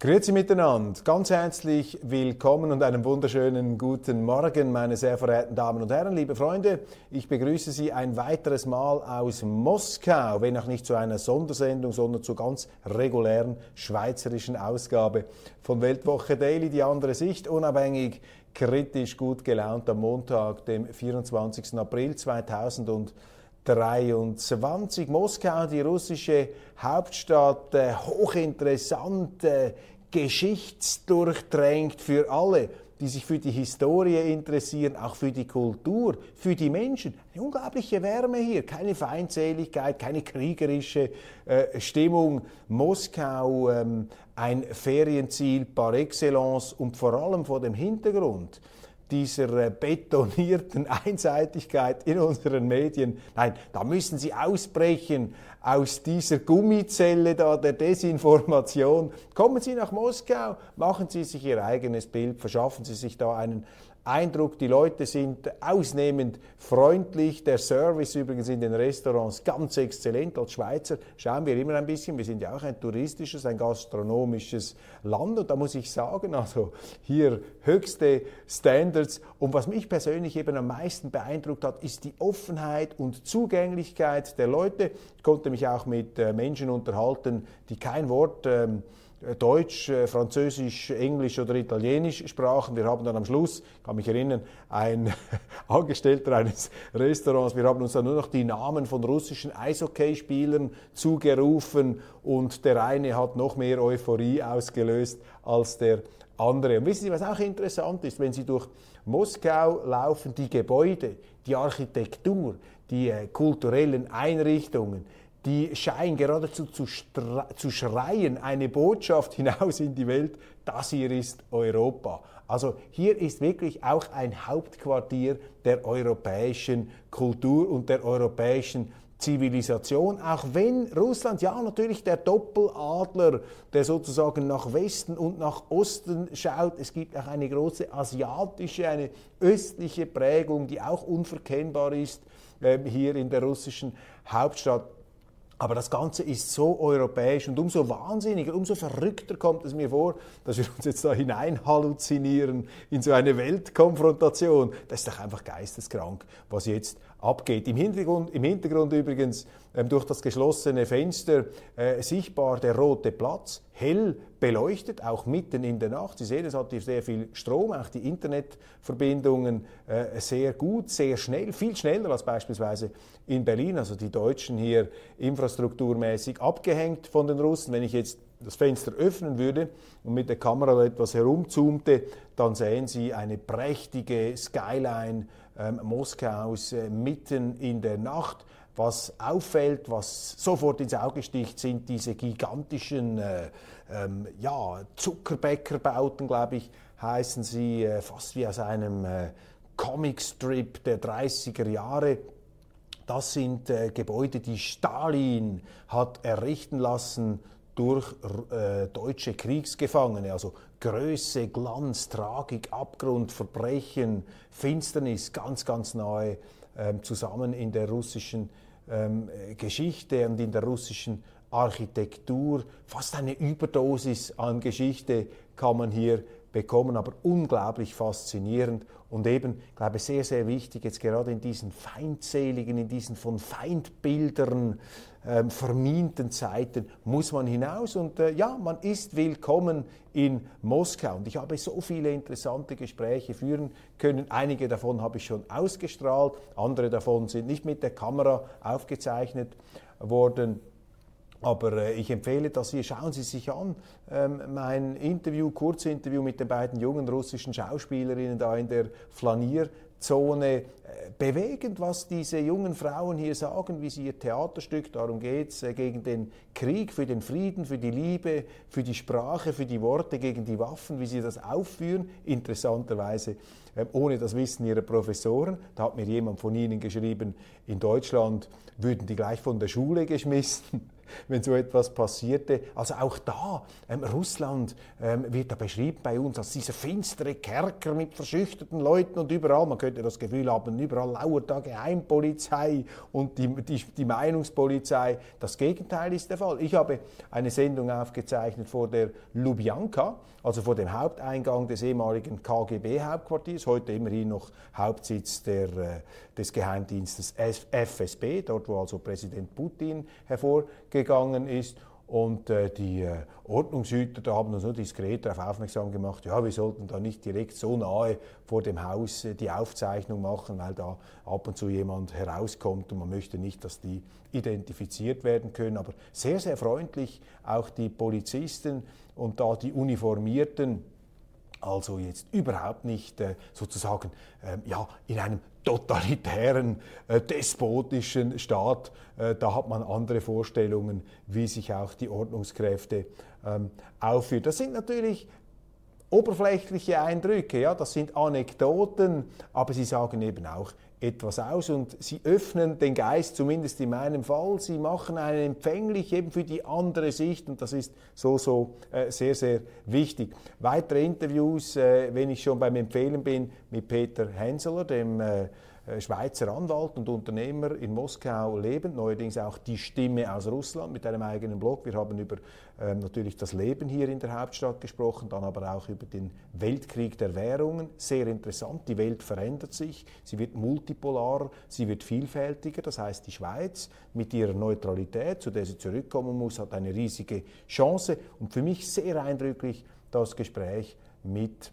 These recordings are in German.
Grüezi miteinander, ganz herzlich willkommen und einen wunderschönen guten Morgen, meine sehr verehrten Damen und Herren, liebe Freunde. Ich begrüße Sie ein weiteres Mal aus Moskau, wenn auch nicht zu einer Sondersendung, sondern zur ganz regulären schweizerischen Ausgabe von Weltwoche Daily, die andere Sicht, unabhängig, kritisch, gut gelaunt am Montag, dem 24. April 2020. 23. Moskau, die russische Hauptstadt, äh, hochinteressant, geschichtsdurchdrängt für alle, die sich für die Historie interessieren, auch für die Kultur, für die Menschen. Eine unglaubliche Wärme hier, keine Feindseligkeit, keine kriegerische äh, Stimmung. Moskau, ähm, ein Ferienziel par excellence und vor allem vor dem Hintergrund dieser äh, betonierten Einseitigkeit in unseren Medien. Nein, da müssen Sie ausbrechen aus dieser Gummizelle da der Desinformation. Kommen Sie nach Moskau, machen Sie sich Ihr eigenes Bild, verschaffen Sie sich da einen Eindruck, die Leute sind ausnehmend freundlich. Der Service übrigens in den Restaurants ganz exzellent. Als Schweizer schauen wir immer ein bisschen, wir sind ja auch ein touristisches, ein gastronomisches Land und da muss ich sagen, also hier höchste Standards. Und was mich persönlich eben am meisten beeindruckt hat, ist die Offenheit und Zugänglichkeit der Leute. Ich konnte mich auch mit äh, Menschen unterhalten, die kein Wort ähm, äh, Deutsch, äh, Französisch, Englisch oder Italienisch sprachen. Wir haben dann am Schluss, kann mich erinnern, ein Angestellter eines Restaurants, wir haben uns dann nur noch die Namen von russischen Eishockeyspielern zugerufen und der eine hat noch mehr Euphorie ausgelöst als der andere. Und wissen Sie, was auch interessant ist, wenn Sie durch Moskau laufen, die Gebäude, die Architektur, die äh, kulturellen Einrichtungen, die scheinen geradezu zu, zu schreien, eine Botschaft hinaus in die Welt, das hier ist Europa. Also hier ist wirklich auch ein Hauptquartier der europäischen Kultur und der europäischen Zivilisation, auch wenn Russland ja natürlich der Doppeladler, der sozusagen nach Westen und nach Osten schaut. Es gibt auch eine große asiatische, eine östliche Prägung, die auch unverkennbar ist äh, hier in der russischen Hauptstadt. Aber das Ganze ist so europäisch und umso wahnsinniger, umso verrückter kommt es mir vor, dass wir uns jetzt da hinein halluzinieren in so eine Weltkonfrontation. Das ist doch einfach geisteskrank, was jetzt abgeht. Im Hintergrund, im Hintergrund übrigens ähm, durch das geschlossene Fenster äh, sichtbar der rote Platz, hell beleuchtet, auch mitten in der Nacht. Sie sehen, es hat hier sehr viel Strom, auch die Internetverbindungen äh, sehr gut, sehr schnell, viel schneller als beispielsweise in Berlin. Also die Deutschen hier infrastrukturmäßig abgehängt von den Russen. Wenn ich jetzt das Fenster öffnen würde und mit der Kamera etwas herumzoomte, dann sehen Sie eine prächtige Skyline ähm, Moskaus äh, mitten in der Nacht. Was auffällt, was sofort ins Auge sticht, sind diese gigantischen äh, ähm, ja, Zuckerbäckerbauten, glaube ich, heißen sie, äh, fast wie aus einem äh, Comicstrip der 30er Jahre. Das sind äh, Gebäude, die Stalin hat errichten lassen durch äh, deutsche Kriegsgefangene, also Größe, Glanz, Tragik, Abgrund, Verbrechen, Finsternis ganz, ganz nahe ähm, zusammen in der russischen ähm, Geschichte und in der russischen Architektur. Fast eine Überdosis an Geschichte kann man hier bekommen, aber unglaublich faszinierend und eben, glaube ich, sehr, sehr wichtig, jetzt gerade in diesen feindseligen, in diesen von Feindbildern ähm, verminten Zeiten muss man hinaus und äh, ja, man ist willkommen in Moskau. Und ich habe so viele interessante Gespräche führen können. Einige davon habe ich schon ausgestrahlt, andere davon sind nicht mit der Kamera aufgezeichnet worden. Aber äh, ich empfehle das hier. Schauen Sie sich an. Ähm, mein Interview, Kurzinterview mit den beiden jungen russischen Schauspielerinnen da in der Flanier Zone bewegend, was diese jungen Frauen hier sagen, wie sie ihr Theaterstück, darum geht es, gegen den Krieg, für den Frieden, für die Liebe, für die Sprache, für die Worte, gegen die Waffen, wie sie das aufführen. Interessanterweise ohne das Wissen ihrer Professoren. Da hat mir jemand von ihnen geschrieben, in Deutschland würden die gleich von der Schule geschmissen wenn so etwas passierte. Also auch da, ähm, Russland ähm, wird da beschrieben bei uns als dieser finstere Kerker mit verschüchterten Leuten und überall, man könnte das Gefühl haben, überall lauert da Geheimpolizei und die, die, die Meinungspolizei. Das Gegenteil ist der Fall. Ich habe eine Sendung aufgezeichnet vor der Lubjanka, also vor dem Haupteingang des ehemaligen KGB-Hauptquartiers, heute immerhin noch Hauptsitz der, äh, des Geheimdienstes FSB, dort wo also Präsident Putin hervorgegangen ist. Und äh, die äh, Ordnungshüter da haben uns nur diskret darauf aufmerksam gemacht, ja, wir sollten da nicht direkt so nahe vor dem Haus äh, die Aufzeichnung machen, weil da ab und zu jemand herauskommt und man möchte nicht, dass die identifiziert werden können. Aber sehr, sehr freundlich auch die Polizisten und da die Uniformierten also jetzt überhaupt nicht äh, sozusagen äh, ja, in einem totalitären, äh, despotischen Staat. Äh, da hat man andere Vorstellungen, wie sich auch die Ordnungskräfte ähm, aufführen. Das sind natürlich oberflächliche Eindrücke, ja, das sind Anekdoten, aber sie sagen eben auch etwas aus und sie öffnen den Geist, zumindest in meinem Fall. Sie machen einen empfänglich eben für die andere Sicht und das ist so, so äh, sehr, sehr wichtig. Weitere Interviews, äh, wenn ich schon beim Empfehlen bin, mit Peter Henseler, dem äh, Schweizer Anwalt und Unternehmer in Moskau lebend, neuerdings auch die Stimme aus Russland mit einem eigenen Blog. Wir haben über äh, natürlich das Leben hier in der Hauptstadt gesprochen, dann aber auch über den Weltkrieg der Währungen. Sehr interessant, die Welt verändert sich, sie wird multipolar, sie wird vielfältiger. Das heißt, die Schweiz mit ihrer Neutralität, zu der sie zurückkommen muss, hat eine riesige Chance. Und für mich sehr eindrücklich das Gespräch mit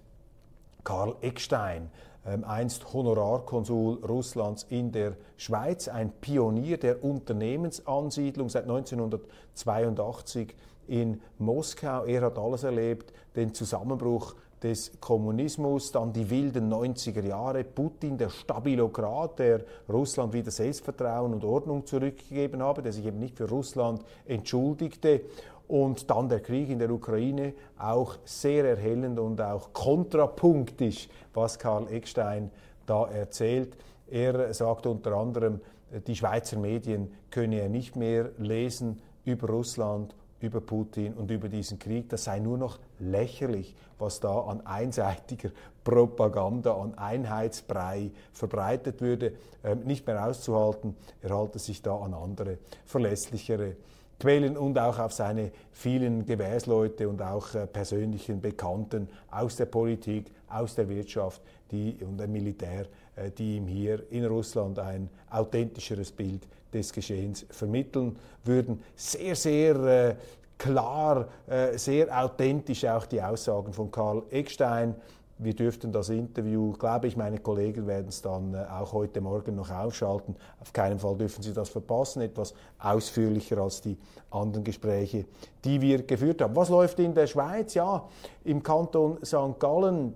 Karl Eckstein ähm, einst Honorarkonsul Russlands in der Schweiz, ein Pionier der Unternehmensansiedlung seit 1982 in Moskau. Er hat alles erlebt, den Zusammenbruch des Kommunismus, dann die wilden 90er Jahre, Putin, der Stabilokrat, der Russland wieder Selbstvertrauen und Ordnung zurückgegeben habe, der sich eben nicht für Russland entschuldigte und dann der Krieg in der Ukraine, auch sehr erhellend und auch kontrapunktisch, was Karl Eckstein da erzählt. Er sagt unter anderem, die Schweizer Medien könne er nicht mehr lesen über Russland, über Putin und über diesen Krieg. Das sei nur noch lächerlich, was da an einseitiger Propaganda, an Einheitsbrei verbreitet würde, ähm, nicht mehr auszuhalten. Er halte sich da an andere, verlässlichere Quellen und auch auf seine vielen Gewährsleute und auch äh, persönlichen Bekannten aus der Politik, aus der Wirtschaft die, und dem Militär, äh, die ihm hier in Russland ein authentischeres Bild des Geschehens vermitteln würden. Sehr, sehr äh, klar, äh, sehr authentisch auch die Aussagen von Karl Eckstein, wir dürften das Interview, glaube ich, meine Kollegen werden es dann äh, auch heute Morgen noch ausschalten. Auf keinen Fall dürfen Sie das verpassen, etwas ausführlicher als die anderen Gespräche, die wir geführt haben. Was läuft in der Schweiz? Ja, im Kanton St. Gallen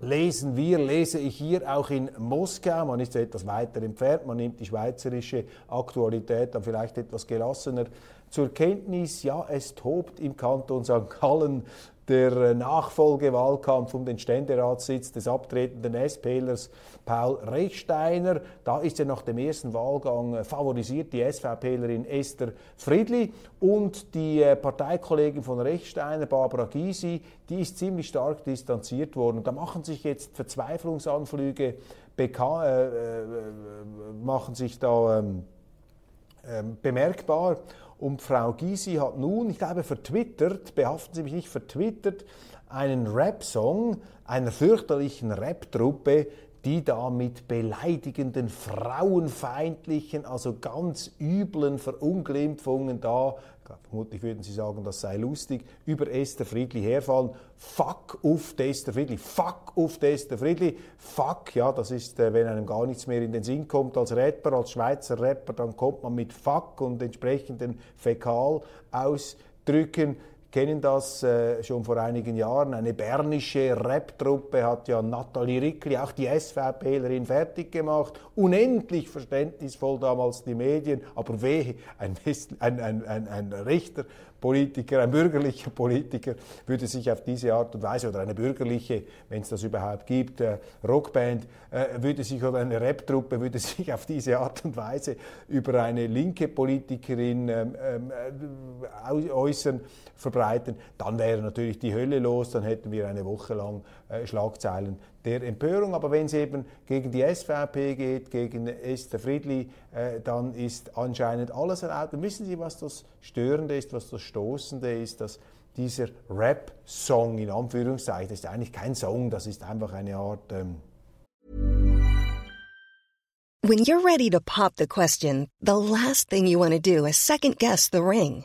lesen wir, lese ich hier auch in Moskau. Man ist etwas weiter entfernt, man nimmt die schweizerische Aktualität dann vielleicht etwas gelassener zur Kenntnis. Ja, es tobt im Kanton St. Gallen der äh, Nachfolgewahlkampf um den Ständeratssitz des abtretenden SPlers Paul Rechsteiner. Da ist er nach dem ersten Wahlgang äh, favorisiert die SVPlerin Esther Friedli und die äh, Parteikollegin von Rechsteiner, Barbara Gysi, die ist ziemlich stark distanziert worden. Da machen sich jetzt Verzweiflungsanflüge äh, äh, machen sich da äh, bemerkbar. Und Frau Gysi hat nun, ich glaube, vertwittert, behaften Sie mich nicht, vertwittert, einen Rap-Song einer fürchterlichen Rap-Truppe, die da mit beleidigenden, frauenfeindlichen, also ganz üblen Verunglimpfungen da, vermutlich würden Sie sagen, das sei lustig, über Esther Friedli herfallen. Fuck auf Esther Friedli, fuck auf Esther Friedli, fuck, ja, das ist, äh, wenn einem gar nichts mehr in den Sinn kommt als Rapper, als Schweizer Rapper, dann kommt man mit fuck und entsprechenden Fäkalausdrücken kennen das äh, schon vor einigen Jahren. Eine bernische Rap-Truppe hat ja Nathalie Rickli, auch die SVPlerin, fertig gemacht. Unendlich verständnisvoll damals die Medien, aber wehe, ein, ein, ein, ein, rechter Politiker, ein bürgerlicher Politiker würde sich auf diese Art und Weise oder eine bürgerliche, wenn es das überhaupt gibt, äh, Rockband äh, würde sich oder eine Rap-Truppe würde sich auf diese Art und Weise über eine linke Politikerin ähm, äh, äußern, verbreiten, dann wäre natürlich die Hölle los, dann hätten wir eine Woche lang Schlagzeilen der Empörung. Aber wenn es eben gegen die SVP geht, gegen Esther Friedli, äh, dann ist anscheinend alles erlaubt. Und wissen Sie, was das Störende ist, was das Stoßende ist, dass dieser Rap-Song in Anführungszeichen, das ist eigentlich kein Song, das ist einfach eine Art. Ähm When you're ready to pop the question, the last thing you want to do is second guess the ring.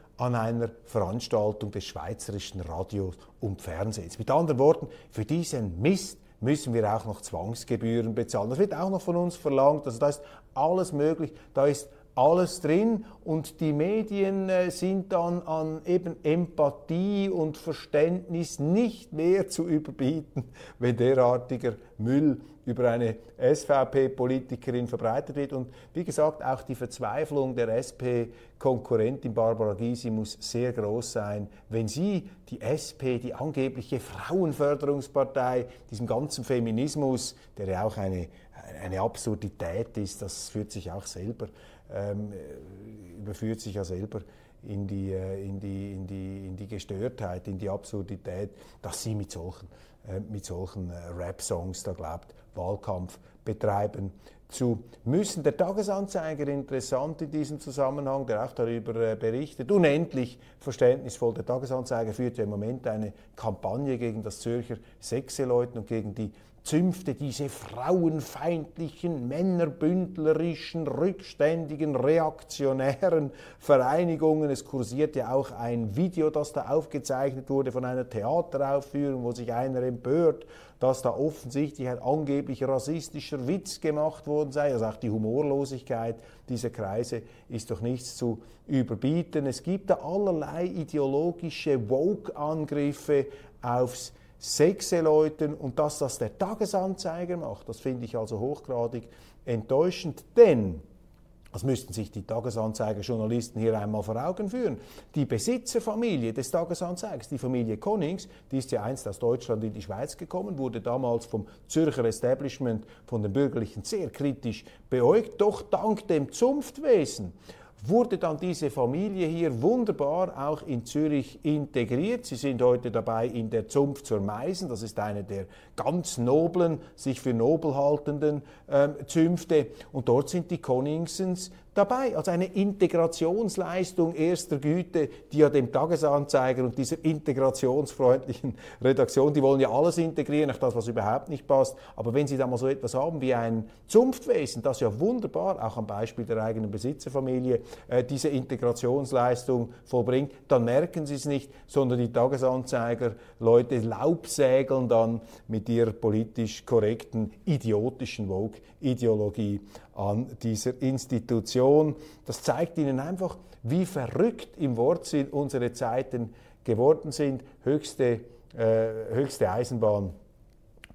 an einer Veranstaltung des Schweizerischen Radios und Fernsehens. Mit anderen Worten, für diesen Mist müssen wir auch noch Zwangsgebühren bezahlen. Das wird auch noch von uns verlangt. Also da ist alles möglich. Da ist alles drin und die Medien äh, sind dann an eben Empathie und Verständnis nicht mehr zu überbieten, wenn derartiger Müll über eine SVP-Politikerin verbreitet wird. Und wie gesagt, auch die Verzweiflung der SP-Konkurrentin Barbara Gysi muss sehr groß sein, wenn sie, die SP, die angebliche Frauenförderungspartei, diesem ganzen Feminismus, der ja auch eine, eine Absurdität ist, das führt sich auch selber ähm, überführt sich ja selber in die, äh, in, die, in, die, in die Gestörtheit, in die Absurdität, dass sie mit solchen, äh, mit solchen äh, Rap-Songs da glaubt, Wahlkampf betreiben zu müssen. Der Tagesanzeiger interessant in diesem Zusammenhang, der auch darüber berichtet, unendlich verständnisvoll. Der Tagesanzeiger führt ja im Moment eine Kampagne gegen das Zürcher Sechseleuten und gegen die Zünfte diese frauenfeindlichen, männerbündlerischen, rückständigen, reaktionären Vereinigungen. Es kursiert ja auch ein Video, das da aufgezeichnet wurde von einer Theateraufführung, wo sich einer empört, dass da offensichtlich ein angeblich rassistischer Witz gemacht worden sei. Also auch die Humorlosigkeit dieser Kreise ist doch nichts zu überbieten. Es gibt da allerlei ideologische Woke-Angriffe aufs Sechse-Leuten und dass das der Tagesanzeiger macht, das finde ich also hochgradig enttäuschend, denn das müssten sich die Tagesanzeiger-Journalisten hier einmal vor Augen führen. Die Besitzerfamilie des Tagesanzeigers, die Familie Konings, die ist ja einst aus Deutschland in die Schweiz gekommen, wurde damals vom Zürcher Establishment, von den Bürgerlichen sehr kritisch beäugt, doch dank dem Zunftwesen wurde dann diese Familie hier wunderbar auch in Zürich integriert. Sie sind heute dabei in der Zunft zur Meisen. Das ist eine der ganz noblen, sich für nobel haltenden äh, Zünfte. Und dort sind die Koningsens dabei, als eine Integrationsleistung erster Güte, die ja dem Tagesanzeiger und dieser integrationsfreundlichen Redaktion, die wollen ja alles integrieren, auch das, was überhaupt nicht passt. Aber wenn Sie da mal so etwas haben wie ein Zunftwesen, das ja wunderbar, auch am Beispiel der eigenen Besitzerfamilie, äh, diese Integrationsleistung vollbringt, dann merken Sie es nicht, sondern die Tagesanzeiger, Leute laubsägeln dann mit ihrer politisch korrekten, idiotischen Vogue-Ideologie an dieser Institution. Das zeigt Ihnen einfach, wie verrückt im Wortsinn unsere Zeiten geworden sind. Höchste, äh, höchste Eisenbahn,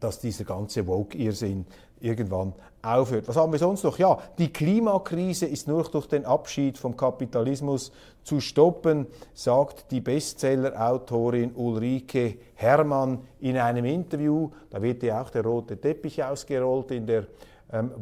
dass dieser ganze Woke-Irrsinn irgendwann aufhört. Was haben wir sonst noch? Ja, die Klimakrise ist nur durch den Abschied vom Kapitalismus zu stoppen, sagt die Bestseller-Autorin Ulrike Hermann in einem Interview. Da wird ja auch der rote Teppich ausgerollt in der ähm,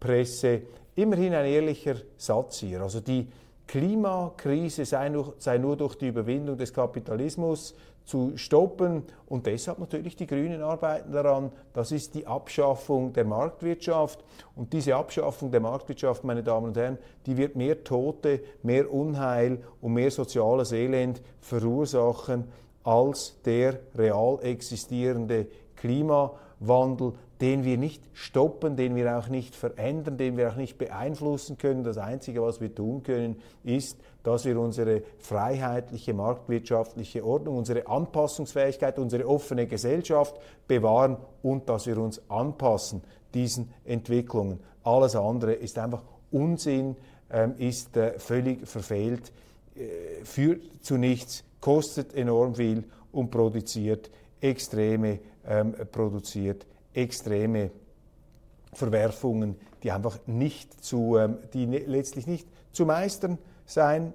Wochenendpresse. Immerhin ein ehrlicher Satz hier. Also die Klimakrise sei nur, sei nur durch die Überwindung des Kapitalismus zu stoppen. Und deshalb natürlich die Grünen arbeiten daran. Das ist die Abschaffung der Marktwirtschaft. Und diese Abschaffung der Marktwirtschaft, meine Damen und Herren, die wird mehr Tote, mehr Unheil und mehr soziales Elend verursachen als der real existierende Klimawandel, den wir nicht stoppen, den wir auch nicht verändern, den wir auch nicht beeinflussen können. Das Einzige, was wir tun können, ist, dass wir unsere freiheitliche marktwirtschaftliche Ordnung, unsere Anpassungsfähigkeit, unsere offene Gesellschaft bewahren und dass wir uns anpassen diesen Entwicklungen. Alles andere ist einfach Unsinn, ähm, ist äh, völlig verfehlt, äh, führt zu nichts, kostet enorm viel und produziert extreme, ähm, produziert extreme Verwerfungen, die einfach nicht zu, ähm, die ne, letztlich nicht zu meistern sein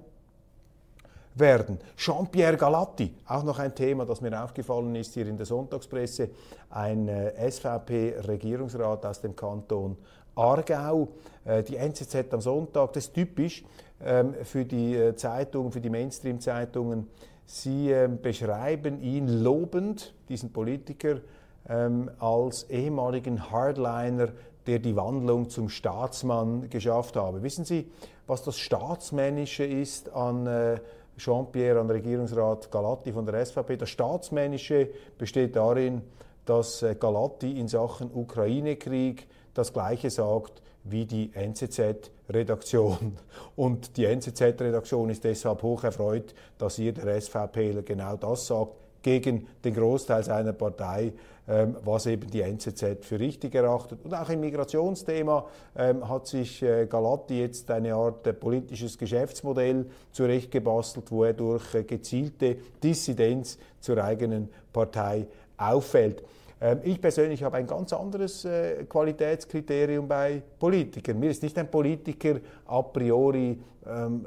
werden. Jean-Pierre Galatti, auch noch ein Thema, das mir aufgefallen ist hier in der Sonntagspresse, ein äh, SVP-Regierungsrat aus dem Kanton Aargau. Äh, die NZZ am Sonntag, das ist typisch ähm, für die äh, Zeitungen, für die Mainstream-Zeitungen. Sie ähm, beschreiben ihn lobend, diesen Politiker, ähm, als ehemaligen Hardliner, der die Wandlung zum Staatsmann geschafft habe. Wissen Sie, was das Staatsmännische ist an äh, Jean-Pierre, an Regierungsrat Galatti von der SVP? Das Staatsmännische besteht darin, dass äh, Galatti in Sachen Ukraine-Krieg das Gleiche sagt wie die NZZ-Redaktion. Und die NZZ-Redaktion ist deshalb hoch erfreut, dass hier der SVPler genau das sagt, gegen den Großteil seiner Partei, ähm, was eben die NZZ für richtig erachtet. Und auch im Migrationsthema ähm, hat sich äh, Galati jetzt eine Art äh, politisches Geschäftsmodell zurechtgebastelt, wo er durch äh, gezielte Dissidenz zur eigenen Partei auffällt. Ähm, ich persönlich habe ein ganz anderes Qualitätskriterium bei Politikern. Mir ist nicht ein Politiker a priori ähm,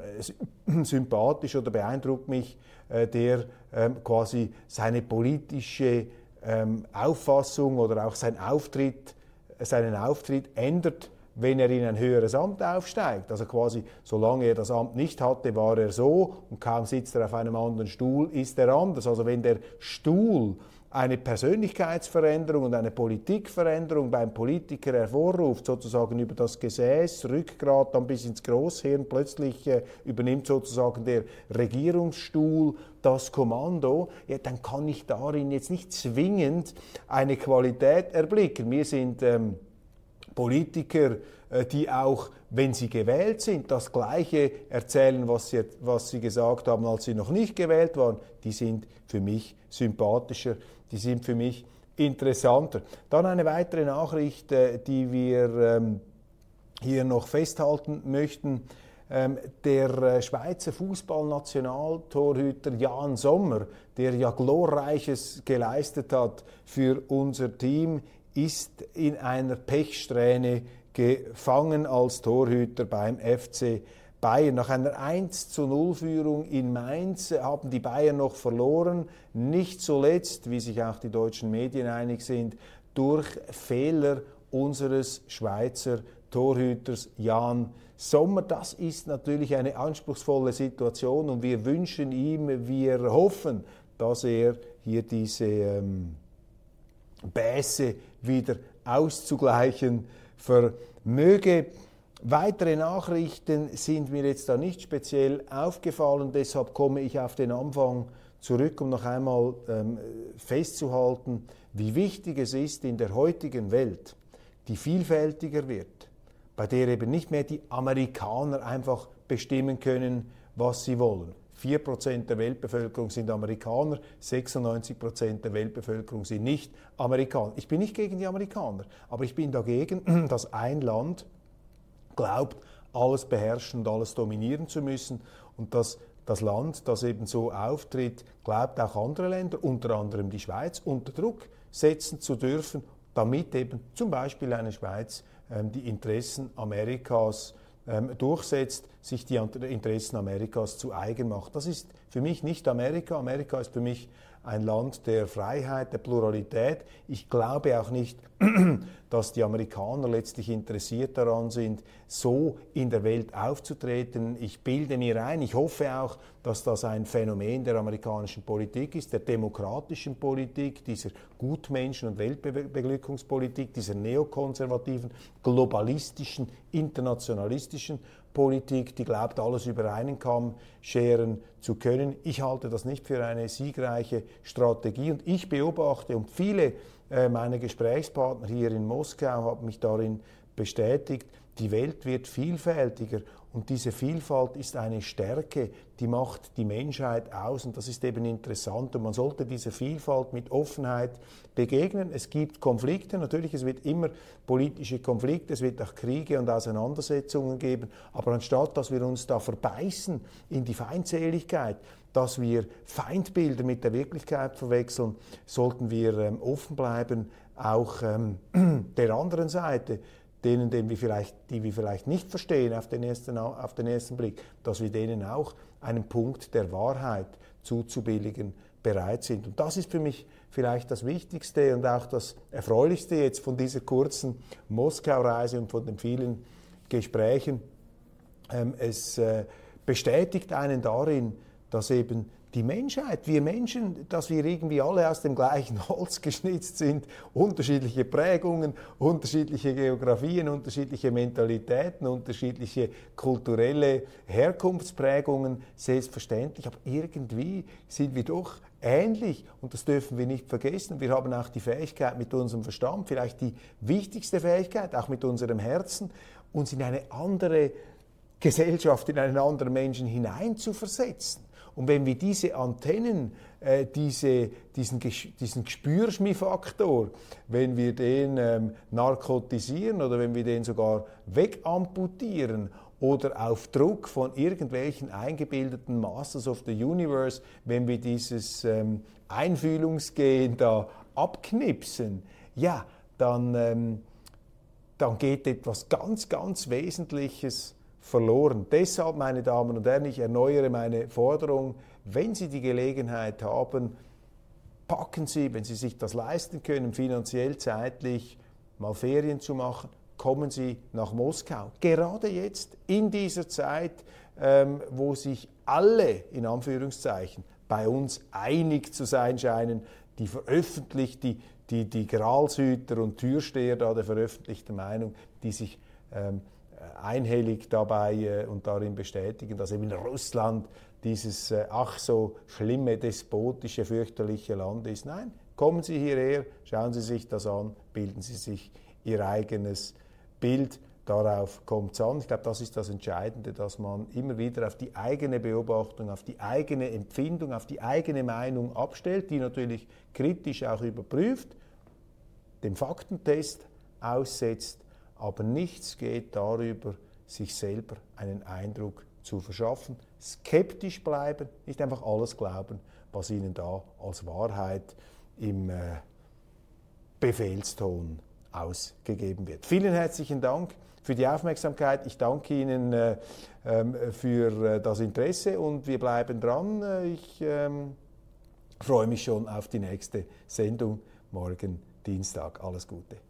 sympathisch oder beeindruckt mich, der ähm, quasi seine politische Auffassung oder auch sein Auftritt, seinen Auftritt ändert, wenn er in ein höheres Amt aufsteigt. Also quasi, solange er das Amt nicht hatte, war er so und kaum sitzt er auf einem anderen Stuhl, ist er anders. Also wenn der Stuhl eine Persönlichkeitsveränderung und eine Politikveränderung beim Politiker hervorruft, sozusagen über das Gesäß, Rückgrat dann bis ins Großhirn, plötzlich äh, übernimmt sozusagen der Regierungsstuhl das Kommando, ja, dann kann ich darin jetzt nicht zwingend eine Qualität erblicken. Mir sind ähm, Politiker, äh, die auch, wenn sie gewählt sind, das Gleiche erzählen, was sie, was sie gesagt haben, als sie noch nicht gewählt waren, die sind für mich sympathischer die sind für mich interessanter. Dann eine weitere Nachricht, äh, die wir ähm, hier noch festhalten möchten. Ähm, der äh, Schweizer Fußballnationaltorhüter Jan Sommer, der ja glorreiches geleistet hat für unser Team, ist in einer Pechsträhne gefangen als Torhüter beim FC Bayern. Nach einer 1 zu 0 Führung in Mainz haben die Bayern noch verloren. Nicht zuletzt, wie sich auch die deutschen Medien einig sind, durch Fehler unseres Schweizer Torhüters Jan Sommer. Das ist natürlich eine anspruchsvolle Situation und wir wünschen ihm, wir hoffen, dass er hier diese ähm, Bässe wieder auszugleichen vermöge. Weitere Nachrichten sind mir jetzt da nicht speziell aufgefallen, deshalb komme ich auf den Anfang zurück, um noch einmal ähm, festzuhalten, wie wichtig es ist in der heutigen Welt, die vielfältiger wird, bei der eben nicht mehr die Amerikaner einfach bestimmen können, was sie wollen. 4% der Weltbevölkerung sind Amerikaner, 96% der Weltbevölkerung sind nicht Amerikaner. Ich bin nicht gegen die Amerikaner, aber ich bin dagegen, dass ein Land glaubt, alles beherrschen und alles dominieren zu müssen und dass das Land, das eben so auftritt, glaubt auch andere Länder, unter anderem die Schweiz, unter Druck setzen zu dürfen damit eben zum Beispiel eine Schweiz ähm, die Interessen Amerikas durchsetzt, sich die Interessen Amerikas zu eigen macht. Das ist für mich nicht Amerika. Amerika ist für mich ein Land der Freiheit, der Pluralität. Ich glaube auch nicht, dass die Amerikaner letztlich interessiert daran sind, so in der Welt aufzutreten. Ich bilde mir ein, ich hoffe auch, dass das ein Phänomen der amerikanischen Politik ist, der demokratischen Politik, dieser Gutmenschen- und Weltbeglückungspolitik, dieser neokonservativen, globalistischen, internationalistischen Politik, die glaubt, alles über einen Kamm scheren zu können. Ich halte das nicht für eine siegreiche Strategie und ich beobachte und viele äh, meiner Gesprächspartner hier in Moskau haben mich darin bestätigt, die Welt wird vielfältiger und diese Vielfalt ist eine Stärke, die macht die Menschheit aus. Und das ist eben interessant. Und man sollte dieser Vielfalt mit Offenheit begegnen. Es gibt Konflikte, natürlich, es wird immer politische Konflikte, es wird auch Kriege und Auseinandersetzungen geben, aber anstatt dass wir uns da verbeißen in die Feindseligkeit, dass wir Feindbilder mit der Wirklichkeit verwechseln, sollten wir ähm, offen bleiben, auch ähm, der anderen Seite denen, denen wir vielleicht, die wir vielleicht nicht verstehen auf den, ersten, auf den ersten Blick, dass wir denen auch einen Punkt der Wahrheit zuzubilligen bereit sind. Und das ist für mich vielleicht das Wichtigste und auch das Erfreulichste jetzt von dieser kurzen Moskau-Reise und von den vielen Gesprächen. Ähm, es äh, bestätigt einen darin, dass eben die Menschheit, wir Menschen, dass wir irgendwie alle aus dem gleichen Holz geschnitzt sind, unterschiedliche Prägungen, unterschiedliche Geografien, unterschiedliche Mentalitäten, unterschiedliche kulturelle Herkunftsprägungen, selbstverständlich, aber irgendwie sind wir doch ähnlich und das dürfen wir nicht vergessen. Wir haben auch die Fähigkeit mit unserem Verstand, vielleicht die wichtigste Fähigkeit, auch mit unserem Herzen, uns in eine andere Gesellschaft, in einen anderen Menschen hineinzuversetzen. Und wenn wir diese Antennen, äh, diese, diesen, diesen Gespürschmi-Faktor, wenn wir den ähm, narkotisieren oder wenn wir den sogar wegamputieren oder auf Druck von irgendwelchen eingebildeten Masters of the Universe, wenn wir dieses ähm, Einfühlungsgehen da abknipsen, ja, dann, ähm, dann geht etwas ganz, ganz Wesentliches verloren. Deshalb, meine Damen und Herren, ich erneuere meine Forderung, wenn Sie die Gelegenheit haben, packen Sie, wenn Sie sich das leisten können, finanziell, zeitlich, mal Ferien zu machen, kommen Sie nach Moskau. Gerade jetzt, in dieser Zeit, ähm, wo sich alle, in Anführungszeichen, bei uns einig zu sein scheinen, die veröffentlicht, die, die, die Gralshüter und Türsteher da der veröffentlichten Meinung, die sich ähm, einhellig dabei äh, und darin bestätigen, dass eben Russland dieses äh, ach so schlimme, despotische, fürchterliche Land ist. Nein, kommen Sie hierher, schauen Sie sich das an, bilden Sie sich Ihr eigenes Bild. Darauf kommt es an. Ich glaube, das ist das Entscheidende, dass man immer wieder auf die eigene Beobachtung, auf die eigene Empfindung, auf die eigene Meinung abstellt, die natürlich kritisch auch überprüft, dem Faktentest aussetzt aber nichts geht darüber, sich selber einen Eindruck zu verschaffen. Skeptisch bleiben, nicht einfach alles glauben, was ihnen da als Wahrheit im äh, Befehlston ausgegeben wird. Vielen herzlichen Dank für die Aufmerksamkeit. Ich danke Ihnen äh, ähm, für äh, das Interesse und wir bleiben dran. Ich ähm, freue mich schon auf die nächste Sendung morgen Dienstag. Alles Gute.